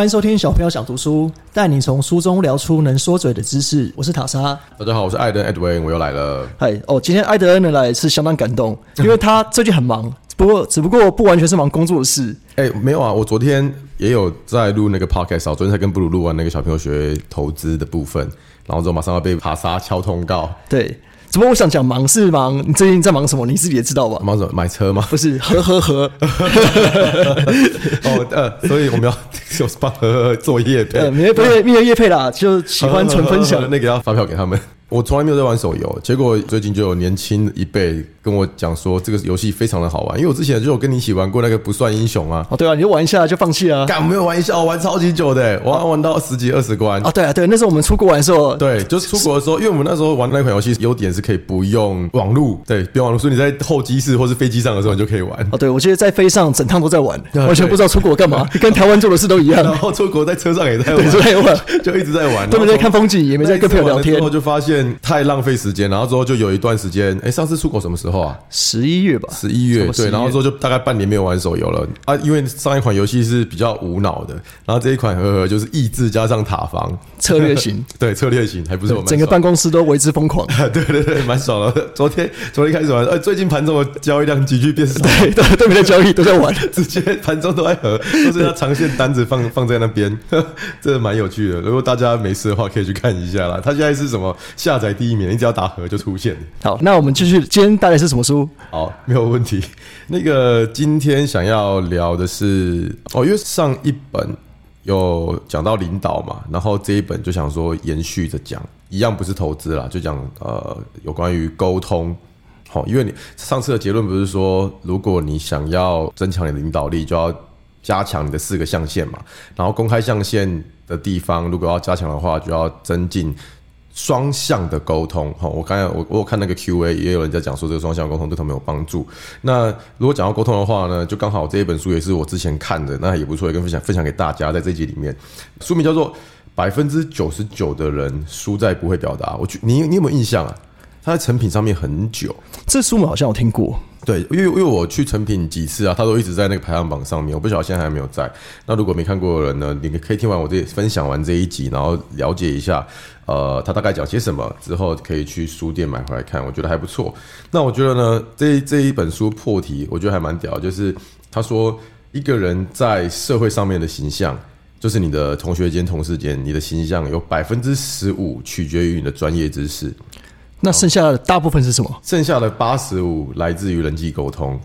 欢迎收听小朋友想读书，带你从书中聊出能说嘴的知识。我是塔莎。大家好，我是艾登 Edwin，我又来了。嗨，哦，今天艾德恩的来是相当感动，因为他最近很忙，不过只不过不完全是忙工作的事。哎、没有啊，我昨天也有在录那个 podcast，我昨天才跟布鲁录完那个小朋友学投资的部分，然后之后马上要被塔莎敲通告，对，只不过我想讲忙是忙，你最近在忙什么？你自己也知道吧？忙什么买车吗？不是，呵呵呵，哦，呃，所以我们要就是帮呵呵做业配呃，没有没有没有业配啦，就喜欢纯分享。那个要发票给他们。我从来没有在玩手游，结果最近就有年轻一辈跟我讲说，这个游戏非常的好玩。因为我之前就有跟你一起玩过那个不算英雄啊，哦，对啊，你就玩一下就放弃啊。干我没有玩一下，我玩超级久的，我玩到十几二十关。啊，对啊，对，那时候我们出国玩的时候，对，就是出国的时候，因为我们那时候玩那款游戏，优点是可以不用网路，对，不用网路，所以你在候机室或是飞机上的时候，你就可以玩。哦，对，我记得在飞上整趟都在玩，对完全不知道出国干嘛，跟台湾做的事都一样。然后出国在车上也在 对，都在玩，玩，就一直在玩，都没在看风景，也没在跟朋友聊天然。后就发现太浪费时间，然后之后就有一段时间，哎，上次出国什么时候啊？十一月吧，十一月什么11对，然后之后就大概半年没有玩手游了啊，因为上一款游戏是比较无脑的，然后这一款呵呵就是益智加上塔防策略型，对策略型，还不是我们整个办公室都为之疯狂。对对对，蛮爽的。昨天昨天开始玩，呃，最近盘中的交易量急剧变少，对，对，对没在交易，都在玩。直接盘中都在合，都是要长线单子放放在那边，这蛮有趣的。如果大家没事的话，可以去看一下啦。他现在是什么下载第一名，你只要打合就出现。好，那我们继续，今天带来是什么书？好，没有问题。那个今天想要聊的是哦，因为上一本有讲到领导嘛，然后这一本就想说延续着讲，一样不是投资啦，就讲呃有关于沟通。好，因为你上次的结论不是说，如果你想要增强你的领导力，就要加强你的四个象限嘛。然后公开象限的地方，如果要加强的话，就要增进双向的沟通。哈，我刚才我我看那个 Q&A，也有人在讲说这个双向沟通对他们有帮助。那如果讲到沟通的话呢，就刚好这一本书也是我之前看的，那也不错，也跟分享分享给大家。在这集里面，书名叫做《百分之九十九的人输在不会表达》。我觉你你有没有印象啊？它在成品上面很久。这书我们好像有听过。对，因为因为我去成品几次啊，他都一直在那个排行榜上面，我不晓得现在还没有在。那如果没看过的人呢，你可以听完我这分享完这一集，然后了解一下，呃，他大概讲些什么之后，可以去书店买回来看，我觉得还不错。那我觉得呢，这这一本书破题，我觉得还蛮屌，就是他说一个人在社会上面的形象。就是你的同学间、同事间，你的形象有百分之十五取决于你的专业知识，那剩下的大部分是什么？剩下的八十五来自于人际沟通。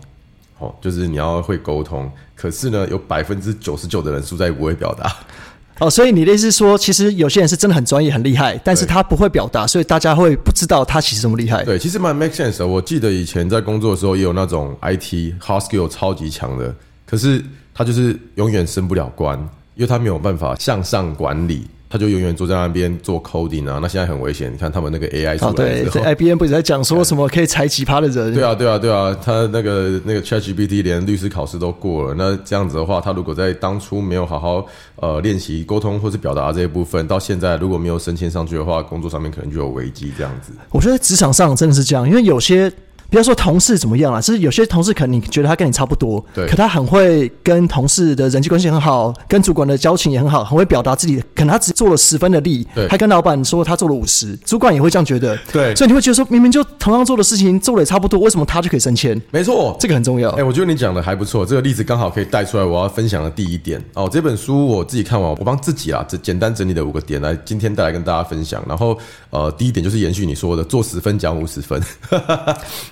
哦，就是你要会沟通，可是呢，有百分之九十九的人输在不会表达。哦，所以你的意思是说，其实有些人是真的很专业、很厉害，但是他不会表达，所以大家会不知道他其实这么厉害。对，其实蛮 make sense 的。我记得以前在工作的时候，也有那种 IT hard skill 超级强的，可是他就是永远升不了官，因为他没有办法向上管理。他就永远坐在那边做 coding 啊，那现在很危险。你看他们那个 AI 出哦，来对之后，，IBM 不是在讲说什么可以裁奇葩的人？对啊，对啊，对啊，他那个那个 ChatGPT 连律师考试都过了，那这样子的话，他如果在当初没有好好呃练习沟通或是表达这一部分，到现在如果没有升迁上去的话，工作上面可能就有危机这样子。我觉得职场上真的是这样，因为有些。不要说同事怎么样啊，就是有些同事可能你觉得他跟你差不多，对可他很会跟同事的人际关系很好，跟主管的交情也很好，很会表达自己。可能他只做了十分的力对，他跟老板说他做了五十，主管也会这样觉得。对所以你会觉得说，明明就同样做的事情做的也差不多，为什么他就可以升迁？没错，这个很重要。哎、我觉得你讲的还不错，这个例子刚好可以带出来我要分享的第一点哦。这本书我自己看完，我帮自己啊，这简单整理的五个点来，今天带来跟大家分享。然后呃，第一点就是延续你说的，做十分讲五十分，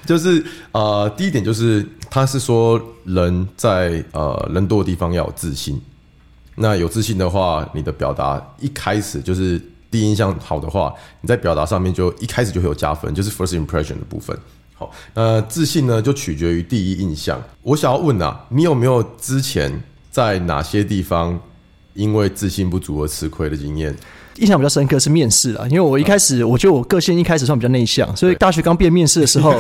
就是呃，第一点就是他是说人在呃人多的地方要有自信。那有自信的话，你的表达一开始就是第一印象好的话，你在表达上面就一开始就会有加分，就是 first impression 的部分。好，那自信呢就取决于第一印象。我想要问啊，你有没有之前在哪些地方因为自信不足而吃亏的经验？印象比较深刻是面试啊，因为我一开始我觉得我个性一开始算比较内向，所以大学刚毕业面试的时候，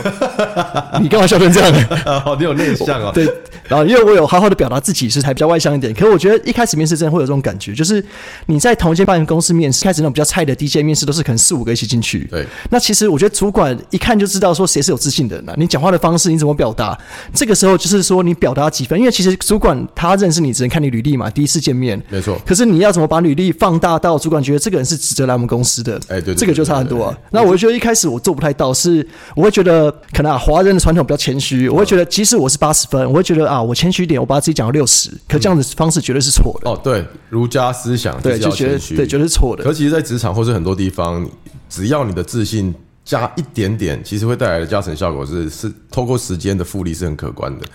你干嘛笑成这样？啊，好，你有内向啊。对，然后因为我有好好的表达自己，是才比较外向一点。可是我觉得一开始面试真的会有这种感觉，就是你在同一间办公室面试，开始那种比较菜的第一间面试都是可能四五个一起进去。对，那其实我觉得主管一看就知道说谁是有自信的人、啊，你讲话的方式，你怎么表达，这个时候就是说你表达几分，因为其实主管他认识你只能看你履历嘛，第一次见面。没错。可是你要怎么把履历放大到主管觉得这个人是值得来我们公司的？哎对对这个就差很多啊。那我就觉得一开始我做不太到，是我会觉得可能啊，华人的传统比较谦虚，我会觉得即使我是八十分，我会觉得啊，我谦虚一点，我把自己讲到六十，可这样的方式绝对是错的。哦，对，儒家思想对，是就觉得对，绝对是错的。可其实，在职场或是很多地方，只要你的自信加一点点，其实会带来的加成效果是是透过时间的复利是很可观的。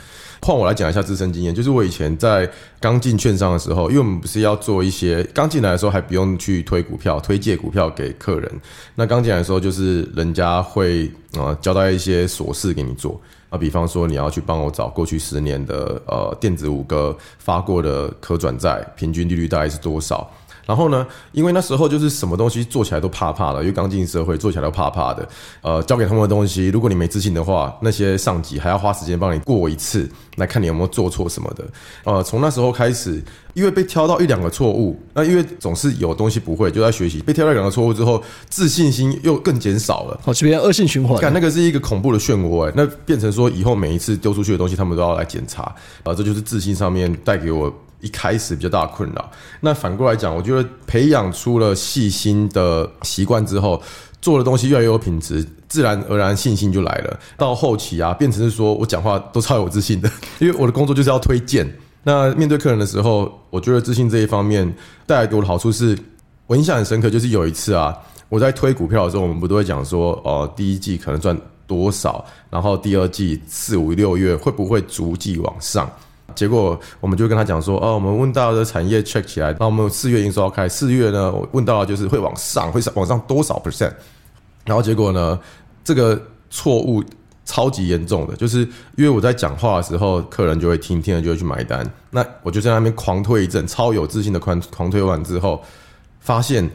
换我来讲一下自身经验，就是我以前在刚进券商的时候，因为我们不是要做一些刚进来的时候还不用去推股票、推介股票给客人，那刚进来的时候就是人家会呃交代一些琐事给你做。啊，比方说你要去帮我找过去十年的呃电子五哥发过的可转债平均利率大概是多少？然后呢，因为那时候就是什么东西做起来都怕怕的，因为刚进社会做起来都怕怕的。呃，交给他们的东西，如果你没自信的话，那些上级还要花时间帮你过一次，来看你有没有做错什么的。呃，从那时候开始，因为被挑到一两个错误，那因为总是有东西不会，就在学习。被挑到两个错误之后，自信心又更减少了。好，这边恶性循环。看那个是一个恐怖的漩涡，哎，那变成说以后每一次丢出去的东西，他们都要来检查，啊，这就是自信上面带给我一开始比较大困扰。那反过来讲，我觉得培养出了细心的习惯之后，做的东西越来越有品质，自然而然信心就来了。到后期啊，变成是说我讲话都超有自信的，因为我的工作就是要推荐。那面对客人的时候，我觉得自信这一方面带来给我的好处是，我印象很深刻，就是有一次啊，我在推股票的时候，我们不都会讲说，哦、第一季可能赚多少，然后第二季四五六月会不会逐季往上？结果我们就跟他讲说，哦，我们问到的产业 check 起来，那我们四月营收要开，四月呢，我问到的就是会往上，会上往上多少 percent？然后结果呢，这个错误超级严重的，就是因为我在讲话的时候，客人就会听，听了就会去买单。那我就在那边狂推一阵，超有自信的狂狂推完之后，发现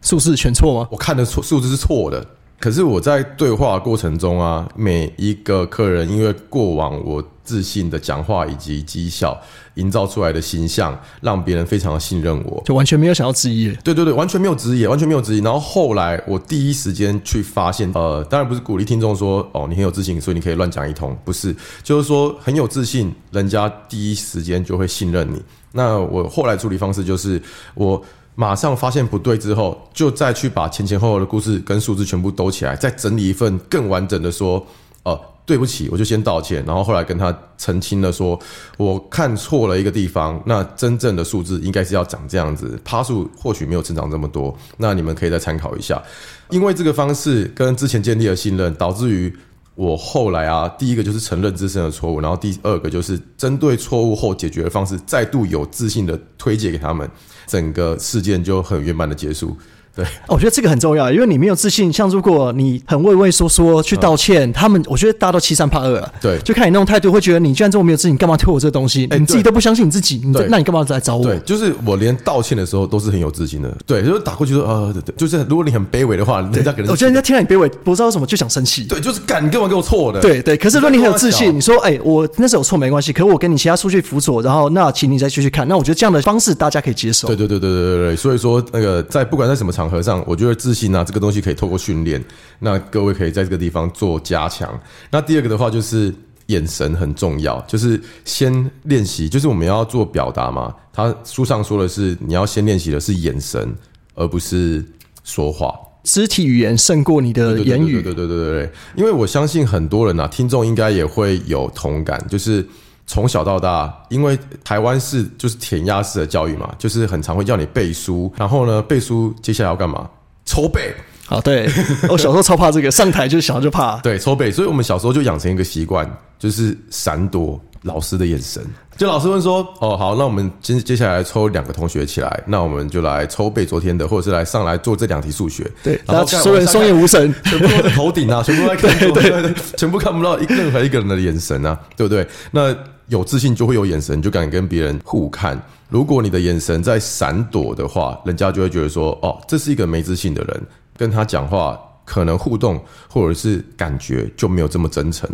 数字全错吗？我看的错数字是错的。可是我在对话过程中啊，每一个客人因为过往我自信的讲话以及绩效营造出来的形象，让别人非常的信任我。就完全没有想要质疑。对对对，完全没有质疑，完全没有质疑。然后后来我第一时间去发现，呃，当然不是鼓励听众说，哦，你很有自信，所以你可以乱讲一通，不是，就是说很有自信，人家第一时间就会信任你。那我后来处理方式就是我。马上发现不对之后，就再去把前前后后的故事跟数字全部兜起来，再整理一份更完整的说，呃，对不起，我就先道歉，然后后来跟他澄清了说，我看错了一个地方，那真正的数字应该是要长这样子，趴数或许没有成长这么多，那你们可以再参考一下。因为这个方式跟之前建立了信任，导致于我后来啊，第一个就是承认自身的错误，然后第二个就是针对错误后解决的方式，再度有自信的推荐给他们。整个事件就很圆满的结束。对，哦我觉得这个很重要，因为你没有自信。像如果你很畏畏缩缩去道歉，他们我觉得大家都欺善怕恶了。对就看你那种态度，会觉得你居然这么没有自信，你干嘛推我这个东西？哎你自己都不相信你自己，你那你干嘛来找我？对，就是我连道歉的时候都是很有自信的。对，就是打过去说，呃，对对就是如果你很卑微的话，人家可能我觉得人家听到你卑微，不知道为什么就想生气。对，就是干，你干嘛给我错的？对对，可是如果你很有自信，你你说，哎、我那时候有错没关系，可是我跟你其他数据辅佐，然后那请你再继续看，那我觉得这样的方式大家可以接受。对对对对对对对，所以说那个在不管在什么场合上，我觉得自信啊这个东西可以透过训练，那各位可以在这个地方做加强。那第二个的话就是眼神很重要，就是先练习，就是我们要做表达嘛。他书上说的是你要先练习的是眼神，而不是说话。肢体语言胜过你的言语。对对对对对对，因为我相信很多人啊，听众应该也会有同感，就是从小到大，因为台湾是就是填鸭式的教育嘛，就是很常会叫你背书，然后呢，背书接下来要干嘛？抽背，好，对 我小时候超怕这个，上台就想就怕。对，抽背，所以我们小时候就养成一个习惯，就是闪躲老师的眼神。就老师问说：“哦，好，那我们接接下来抽两个同学起来，那我们就来抽背昨天的，或者是来上来做这两题数学。”对，然后然后所有人双眼无神。全部都在头顶啊，全部都在看 对对对，全部看不到一任何一个人的眼神啊，对不对？那有自信就会有眼神，就敢跟别人互看。如果你的眼神在闪躲的话，人家就会觉得说，哦，这是一个没自信的人，跟他讲话可能互动或者是感觉就没有这么真诚。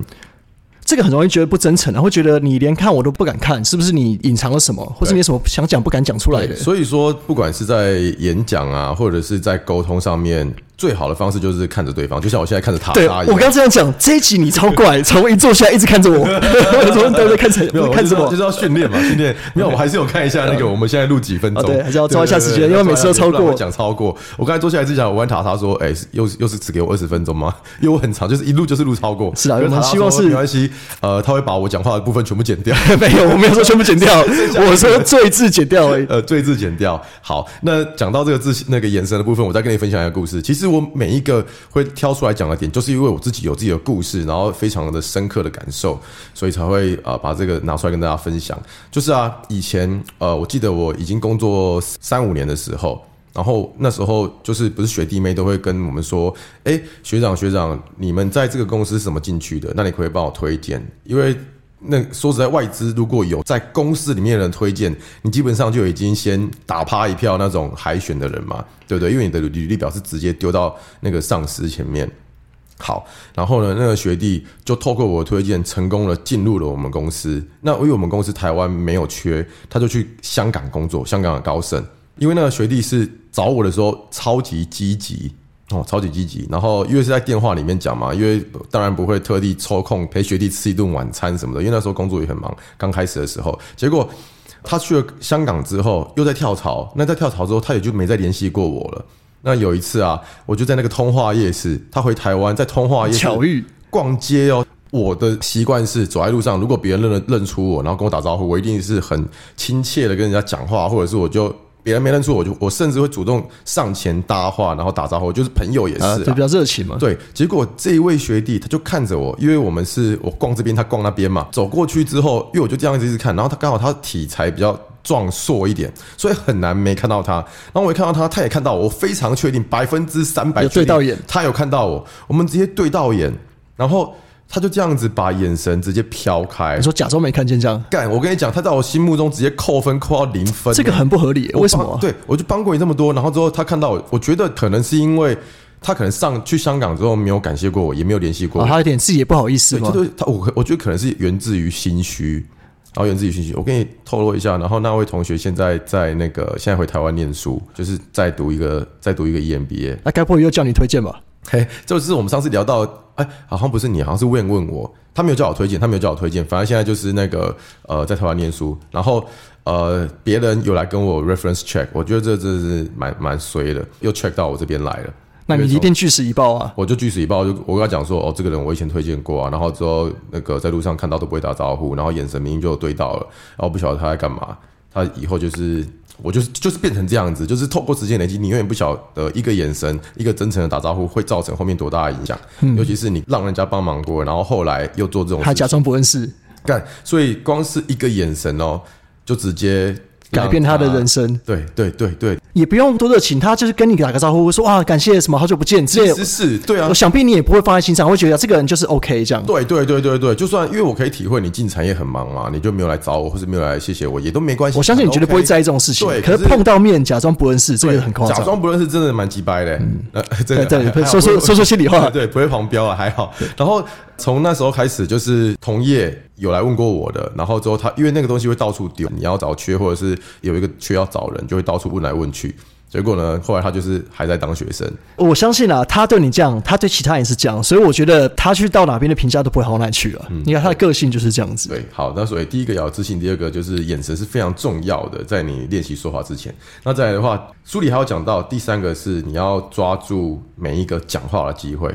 这个很容易觉得不真诚啊，会觉得你连看我都不敢看，是不是你隐藏了什么，或是你有什么想讲不敢讲出来的？所以说，不管是在演讲啊，或者是在沟通上面，最好的方式就是看着对方，就像我现在看着他对我。刚这样讲，这一集你超怪，从一坐下来一直看着我，我说都在看着，没有，看着我就是。要训练嘛，训练。没有，我还是有看一下那个我们现在录几分钟，哦对还是要抓一下时间对对对因为每次都超过我讲超过。我刚才坐下来之前，我问塔塔说：“哎、又是又是只给我二十分钟吗？因为我很长，就是一录就是录超过。”是啊我们希望是没关系，呃，他会把我讲话的部分全部剪掉。没有，我没有说全部剪掉，我说最字剪掉而已。呃，最字剪掉。好，那讲到这个字那个延伸的部分，我再跟你分享一个故事。其实是我每一个会挑出来讲的点，就是因为我自己有自己的故事，然后非常的深刻的感受，所以才会呃把这个拿出来跟大家分享。就是啊，以前呃，我记得我已经工作三五年的时候。然后那时候就是不是学弟妹都会跟我们说，哎，学长学长，你们在这个公司是怎么进去的？那你可以帮我推荐？因为那说实在，外资如果有在公司里面的人推荐，你基本上就已经先打趴一票那种海选的人嘛，对不对？因为你的履历表是直接丢到那个上司前面。好，然后呢，那个学弟就透过我的推荐，成功了进入了我们公司。那因为我们公司台湾没有缺，他就去香港工作，香港的高盛。因为那个学弟是找我的时候超级积极哦，超级积极。然后因为是在电话里面讲嘛，因为当然不会特地抽空陪学弟吃一顿晚餐什么的，因为那时候工作也很忙，刚开始的时候。结果他去了香港之后，又在跳槽。那在跳槽之后，他也就没再联系过我了。那有一次啊，我就在那个通化夜市，他回台湾，在通化夜市巧遇逛街哦。我的习惯是走在路上，如果别人认认出我，然后跟我打招呼，我一定是很亲切的跟人家讲话，或者是我就别人没认出我就我甚至会主动上前搭话，然后打招呼，就是朋友也是、啊，就，比较热情嘛。对，结果这一位学弟他就看着我，因为我们是我逛这边，他逛那边嘛。走过去之后，因为我就这样子一直看，然后他刚好他体材比较壮硕一点，所以很难没看到他。然后我一看到他，他也看到我，我非常确定百分之三百有对到眼，他有看到我，我们直接对到眼，然后他就这样子把眼神直接飘开你。说假装没看见这样，干，我跟你讲，他在我心目中直接扣分扣到零分，这个很不合理，我为什么啊？对，我就帮过你这么多，然后之后他看到我，我觉得可能是因为他可能上去香港之后没有感谢过我，也没有联系过啊，我。他有点自己也不好意思对，嘛这。对他，我我觉得可能是源自于心虚，然后源自于心虚。我跟你透露一下，然后那位同学现在在那个现在回台湾念书，就是在读一个在读一个 E EMBA。那该不会又叫你推荐吧？嘿，就是我们上次聊到，哎，好像不是你，好像是问问我，他没有叫我推荐，他没有叫我推荐，反正现在就是那个呃，在台湾念书，然后呃，别人有来跟我 reference check，我觉得这这是蛮蛮衰的，又 check 到我这边来了。那你一定据实以报啊！我就据实以报，就我跟他讲说，哦，这个人我以前推荐过啊，然后之后那个在路上看到都不会打招呼，然后眼神明明就有对到了，然后不晓得他在干嘛，他以后就是我就是就是变成这样子，就是透过时间累积，你永远不晓得一个眼神、一个真诚的打招呼会造成后面多大的影响，尤其是你让人家帮忙过，然后后来又做这种事还假装不认识，干，所以光是一个眼神哦，就直接让改变他的人生，对对对对，也不用多热情，他就是跟你打个招呼，说啊感谢什么好久不见之类的其实。是对啊我，想必你也不会放在心上，会觉得这个人就是 OK 这样。对对对对对，就算因为我可以体会你进产业很忙嘛，你就没有来找我，或是没有来谢谢我，也都没关系。我相信你绝对不会在意，意这种事情。对可是碰到面假装不认识，这个很夸张。假装不认识真的蛮鸡掰的，呃，真的对说说说说心里话 对，不会黄标啊，还好。然后从那时候开始，就是同业有来问过我的，然后之后他因为那个东西会到处丢，你要找缺或者是有一个缺要找人，就会到处问来问去。结果呢，后来他就是还在当学生，我相信啊，他对你这样，他对其他人是这样，所以我觉得他去到哪边的评价都不会好到哪里去了。你看他的个性就是这样子。对，好，那所以第一个要有自信，第二个就是眼神是非常重要的，在你练习说话之前。那再来的话，书里还有讲到，第三个是你要抓住每一个讲话的机会，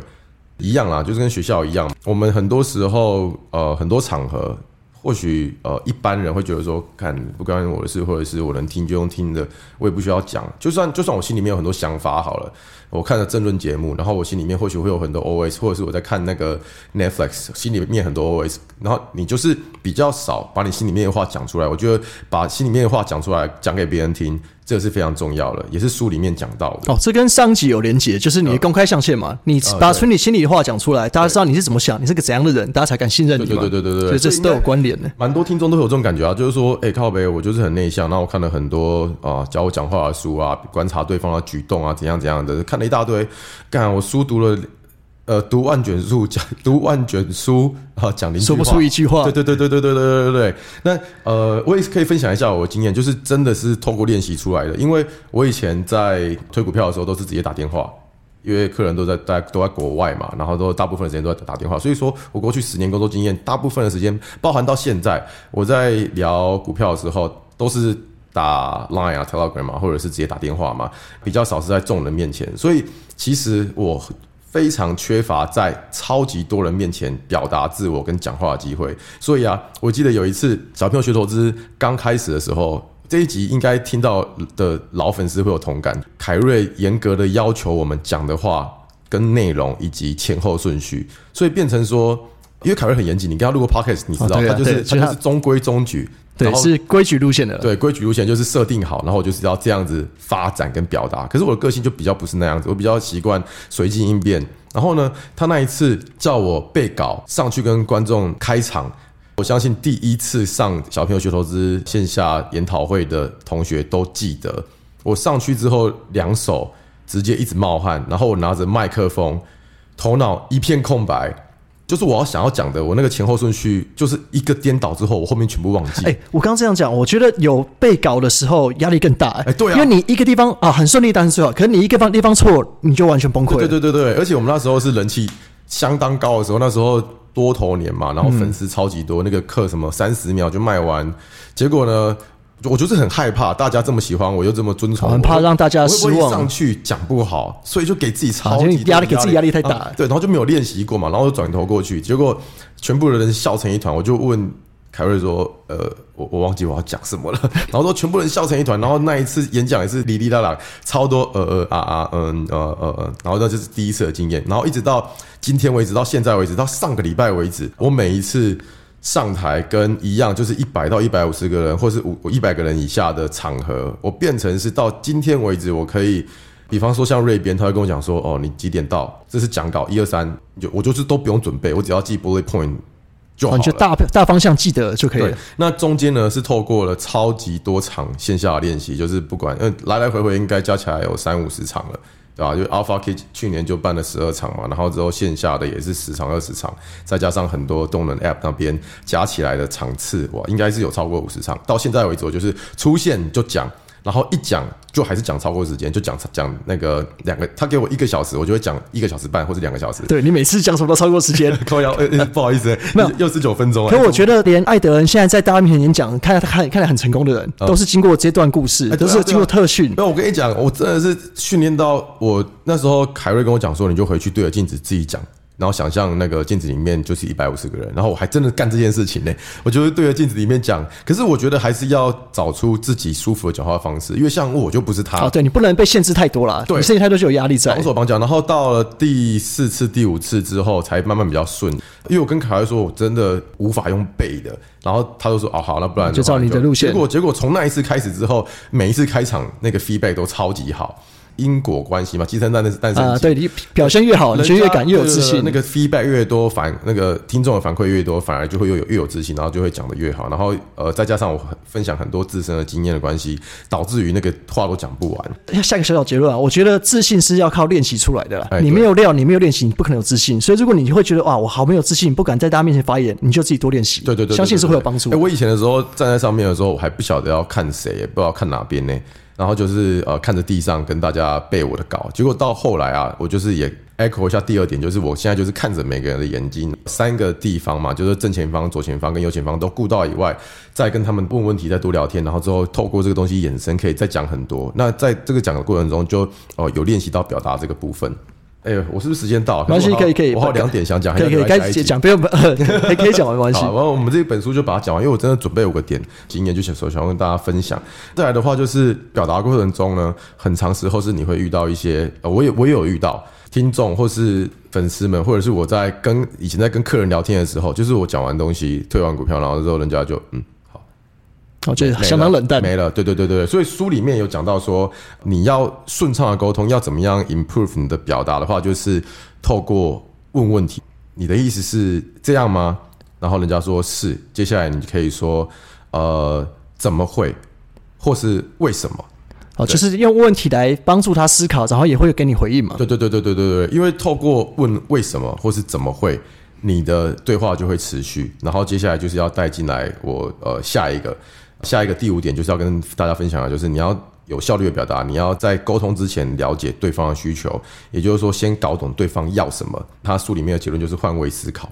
一样啦，就是跟学校一样，我们很多时候呃很多场合。或许呃，一般人会觉得说，看不关我的事，或者是我能听就用听的，我也不需要讲。就算就算我心里面有很多想法好了，我看了政论节目，然后我心里面或许会有很多 OS，或者是我在看那个 Netflix，心里面很多 OS，然后你就是比较少把你心里面的话讲出来。我觉得把心里面的话讲出来，讲给别人听，这个是非常重要的，也是书里面讲到的。哦，这跟上集有连结，就是你的公开象限嘛，你把出你心里的话讲出来，大家知道你是怎么想，你是个怎样的人，大家才敢信任你嘛。对对对对对对所以这是都有关联的。蛮多听众都有这种感觉啊，就是说，哎、靠北，我就是很内向，那我看了很多啊教我讲话的书啊，观察对方的举动啊，怎样怎样的，看了一大堆，干，我书读了呃，读万卷书讲读万卷书啊，讲说不出一句话对对对对对对对对对对。那呃，我也是可以分享一下我的经验，就是真的是透过练习出来的。因为我以前在推股票的时候，都是直接打电话，因为客人都在在都在国外嘛，然后都大部分的时间都在打电话，所以说我过去十年工作经验，大部分的时间，包含到现在，我在聊股票的时候，都是打 Line 啊、Telegram 啊，或者是直接打电话嘛，比较少是在众人面前。所以其实我非常缺乏在超级多人面前表达自我跟讲话的机会。所以啊，我记得有一次小朋友学投资刚开始的时候。这一集应该听到的老粉丝会有同感。凯瑞严格的要求我们讲的话跟内容以及前后顺序，所以变成说，因为凯瑞很严谨，你跟他录过 podcast，你知道他就是他就是中规中矩，对是规矩路线的。对规矩路线就是设定好，然后我就是要这样子发展跟表达。可是我的个性就比较不是那样子，我比较习惯随机应变。然后呢，他那一次叫我背稿上去跟观众开场，我相信第一次上小朋友学投资线下研讨会的同学都记得，我上去之后两手直接一直冒汗，然后我拿着麦克风，头脑一片空白。就是我要想要讲的，我那个前后顺序就是一个颠倒之后，我后面全部忘记。哎、我刚刚这样讲，我觉得有被搞的时候压力更大、哎对啊因为你一个地方啊很顺利，当然是最好，可是你一个方地方错，你就完全崩溃。对对对对，而且我们那时候是人气相当高的时候，那时候多头年嘛，然后粉丝超级多，那个课什么三十秒就卖完，结果呢，我就是很害怕大家这么喜欢我，又这么尊崇我，很怕让大家我会会失望上去讲不好，所以就给自己压力给自己压力太大啊对，然后就没有练习过嘛，然后就转头过去，结果全部的人笑成一团，我就问。凯瑞说：“呃，我我忘记我要讲什么了。然后说全部人笑成一团，然后那一次演讲也是哩哩啦啦，超多呃呃啊啊嗯呃呃呃，然后那就是第一次的经验。然后一直到今天为止，到现在为止，到上个礼拜为止，我每一次上台跟一样，就是一百到一百五十个人，或是五一百个人以下的场合，我变成是到今天为止，我可以。”比方说像瑞编，他会跟我讲说：“哦，你几点到？这是讲稿一二三，就我就是都不用准备，我只要记 bullet point 就好了。大大方向记得就可以了。，那中间呢是透过了超级多场线下练习，就是不管，嗯，来来回回应该加起来有三五十场了，对吧？就 Alpha K 去年就办了十二场嘛，然后之后线下的也是十场二十场，再加上很多动能 App 那边加起来的场次，哇，应该是有超过五十场。到现在为止，我就是出现就讲。然后一讲就还是讲超过时间，就讲讲那个两个，他给我一个小时，我就会讲一个小时半或者两个小时。对你每次讲什么都超过时间。扣腰，呃呃 不好意思，没有又是九分钟啊。可我觉得，连艾德恩现在在大家面前演讲，看他看看来很成功的人，都是经过这段故事，都是经过特训。那我跟你讲，我真的是训练到我那时候，凯瑞跟我讲说，你就回去对着镜子自己讲，然后想象那个镜子里面就是一百五十个人，然后我还真的干这件事情呢。我就是对着镜子里面讲，可是我觉得还是要找出自己舒服的讲话方式，因为像我就不是他，哦，对你不能被限制太多了，对你限制太多就有压力在绑。手绑脚，然后到了第四次、第五次之后，才慢慢比较顺。因为我跟凯瑞说，我真的无法用背的，然后他就说：“哦，好，那不然就照你的路线结果结果从那一次开始之后，每一次开场那个 feedback 都超级好，因果关系嘛，鸡生蛋的诞生啊，对你表现越好，你就越敢越有自信。那个 feedback 越多，反那个听众的反馈越多，反而就会越有越有自信，然后就会讲的越好。然后呃，再加上我分享很多自身的经验的关系，导致于那个话都讲不完。下一个小小结论啊，我觉得自信是要靠练习出来的啦。哎你没有料，你没有练习，你不可能有自信。所以，如果你会觉得哇，我好没有自信，不敢在大家面前发言，你就自己多练习。对对对对相信是会有帮助哎、。我以前的时候站在上面的时候，我还不晓得要看谁，也不知道看哪边呢。然后就是呃看着地上跟大家背我的稿，结果到后来啊，我就是也 echo 一下第二点，就是我现在就是看着每个人的眼睛，三个地方嘛，就是正前方、左前方跟右前方都顾到以外，再跟他们问问题，再多聊天，然后之后透过这个东西衍生，可以再讲很多。那在这个讲的过程中就，哦有练习到表达这个部分。哎呦，我是不是时间到了？没关系，可以可以，我还有两点想讲，可以可以，该讲不用，呃可以可以讲完没关系好，。然后我们这本书就把它讲完，因为我真的准备有个点经验，就想说想要跟大家分享。再来的话，就是表达过程中呢，很长时候是你会遇到一些，呃、我也我也有遇到听众或是粉丝们，或者是我在跟以前在跟客人聊天的时候，就是我讲完东西退完股票，然后之后人家就嗯好。我觉得没了相当冷淡。没了。对对对对，所以书里面有讲到说，你要顺畅的沟通，要怎么样 improve 你的表达的话，就是透过问问题。你的意思是这样吗？然后人家说是，接下来你可以说，呃，怎么会，或是为什么？哦，就是用问题来帮助他思考，然后也会给你回应嘛。对对对对对对对，因为透过问为什么或是怎么会，你的对话就会持续，然后接下来就是要带进来我呃下一个下一个第五点就是要跟大家分享的，就是你要有效率的表达，你要在沟通之前了解对方的需求，也就是说先搞懂对方要什么。他书里面的结论就是换位思考。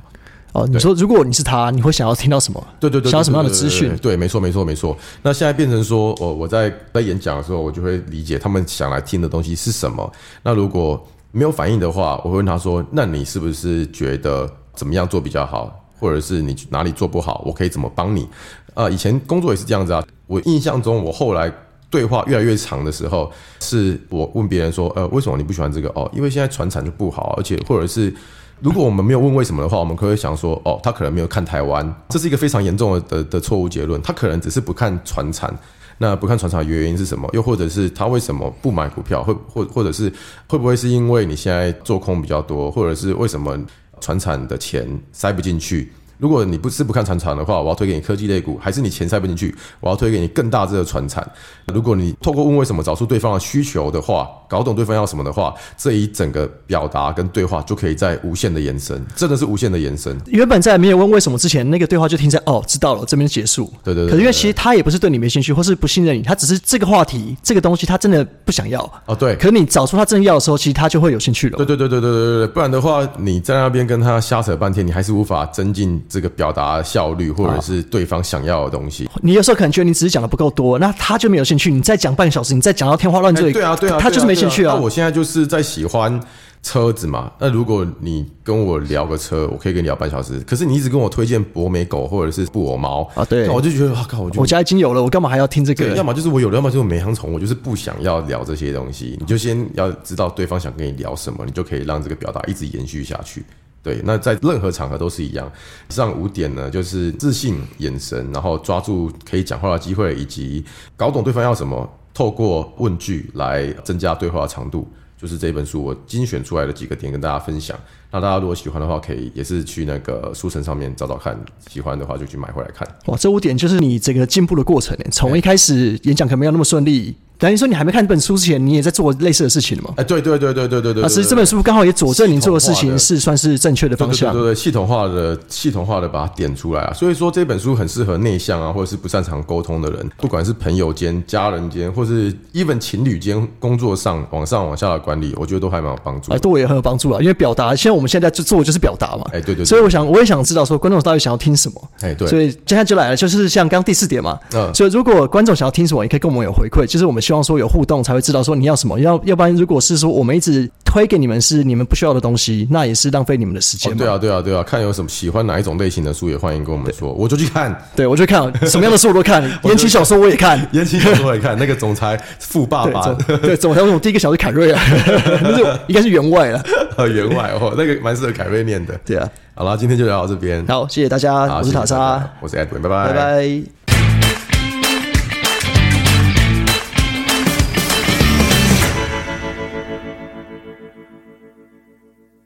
哦，你说如果你是他，你会想要听到什么？对对对，想要什么样的资讯？对，没错没错没错。那现在变成说，我我在在演讲的时候，我就会理解他们想来听的东西是什么。那如果没有反应的话，我会问他说：“那你是不是觉得怎么样做比较好？或者是你哪里做不好？我可以怎么帮你？”啊，以前工作也是这样子啊。我印象中，我后来对话越来越长的时候，是我问别人说：“呃，为什么你不喜欢这个？”哦，因为现在传产就不好，而且或者是。如果我们没有问为什么的话，我们可以想说，哦，他可能没有看台湾，这是一个非常严重的的的错误结论。他可能只是不看船产，那不看船产的原因是什么？又或者是他为什么不买股票？会或或者是会不会是因为你现在做空比较多，或者是为什么船产的钱塞不进去？如果你不是不看船厂的话，我要推给你科技类股，还是你钱塞不进去，我要推给你更大只的船产。如果你透过问为什么找出对方的需求的话，搞懂对方要什么的话，这一整个表达跟对话就可以在无限的延伸，真的是无限的延伸。原本在没有问为什么之前，那个对话就停在哦，知道了，这边结束。对对对。可是因为其实他也不是对你没兴趣，或是不信任你，他只是这个话题、这个东西他真的不想要。哦，对。可是你找出他真的要的时候，其实他就会有兴趣了。对对对对对对对。不然的话，你在那边跟他瞎扯半天，你还是无法增进这个表达。效率，或者是对方想要的东西，你有时候可能觉得你只是讲的不够多，那他就没有兴趣。你再讲半个小时，你再讲到天花乱坠，对啊，对啊，他就是没兴趣啊。我现在就是在喜欢车子嘛。那如果你跟我聊个车，我可以跟你聊半小时。可是你一直跟我推荐博美狗或者是布偶猫啊，对，我就觉得啊靠，我我家已经有了，我干嘛还要听这个？要么就是我有了，要么就是没养宠，我就是不想要聊这些东西。你就先要知道对方想跟你聊什么，你就可以让这个表达一直延续下去。对，那在任何场合都是一样。以上五点呢，就是自信、眼神，然后抓住可以讲话的机会，以及搞懂对方要什么，透过问句来增加对话的长度。就是这本书我精选出来的几个点跟大家分享。那大家如果喜欢的话，可以也是去那个书城上面找找看，喜欢的话就去买回来看。哇，这五点就是你这个进步的过程，从一开始演讲可能没有那么顺利。等于说，你还没看这本书之前，你也在做类似的事情了吗？哎，对对对对对对对。啊，其实这本书刚好也佐证你做的事情是算是正确的方向。对对对，系统化的、系统化的把它点出来啊。所以说这本书很适合内向啊，或者是不擅长沟通的人，不管是朋友间、家人间，或是 even 情侣间，工作上往上往下的管理，我觉得都还蛮有帮助。哎，对我也很有帮助啊，因为表达，现在我们现在就做就是表达嘛。哎，对对。所以我想，我也想知道说观众到底想要听什么。哎，对。所以接下来就来了，就是像刚第四点嘛。嗯。所以如果观众想要听什么，也可以跟我们有回馈，就是我们希望说有互动。才会知道说你要什么，要要不然如果是说我们一直推给你们是你们不需要的东西，那也是浪费你们的时间。对啊，对啊，对啊，看有什么喜欢哪一种类型的书，也欢迎跟我们说，我就去看。对，我就看什么样的书我都看，言情小说我也看，言情小说我也看。那个总裁富爸爸，对，总裁我第一个小是凯瑞啊，那是应该是员外了，员外哦，那个蛮适合凯瑞念的。对啊，好了，今天就聊到这边。好，谢谢大家，我是塔莎，我是 Edwin，拜拜，拜拜。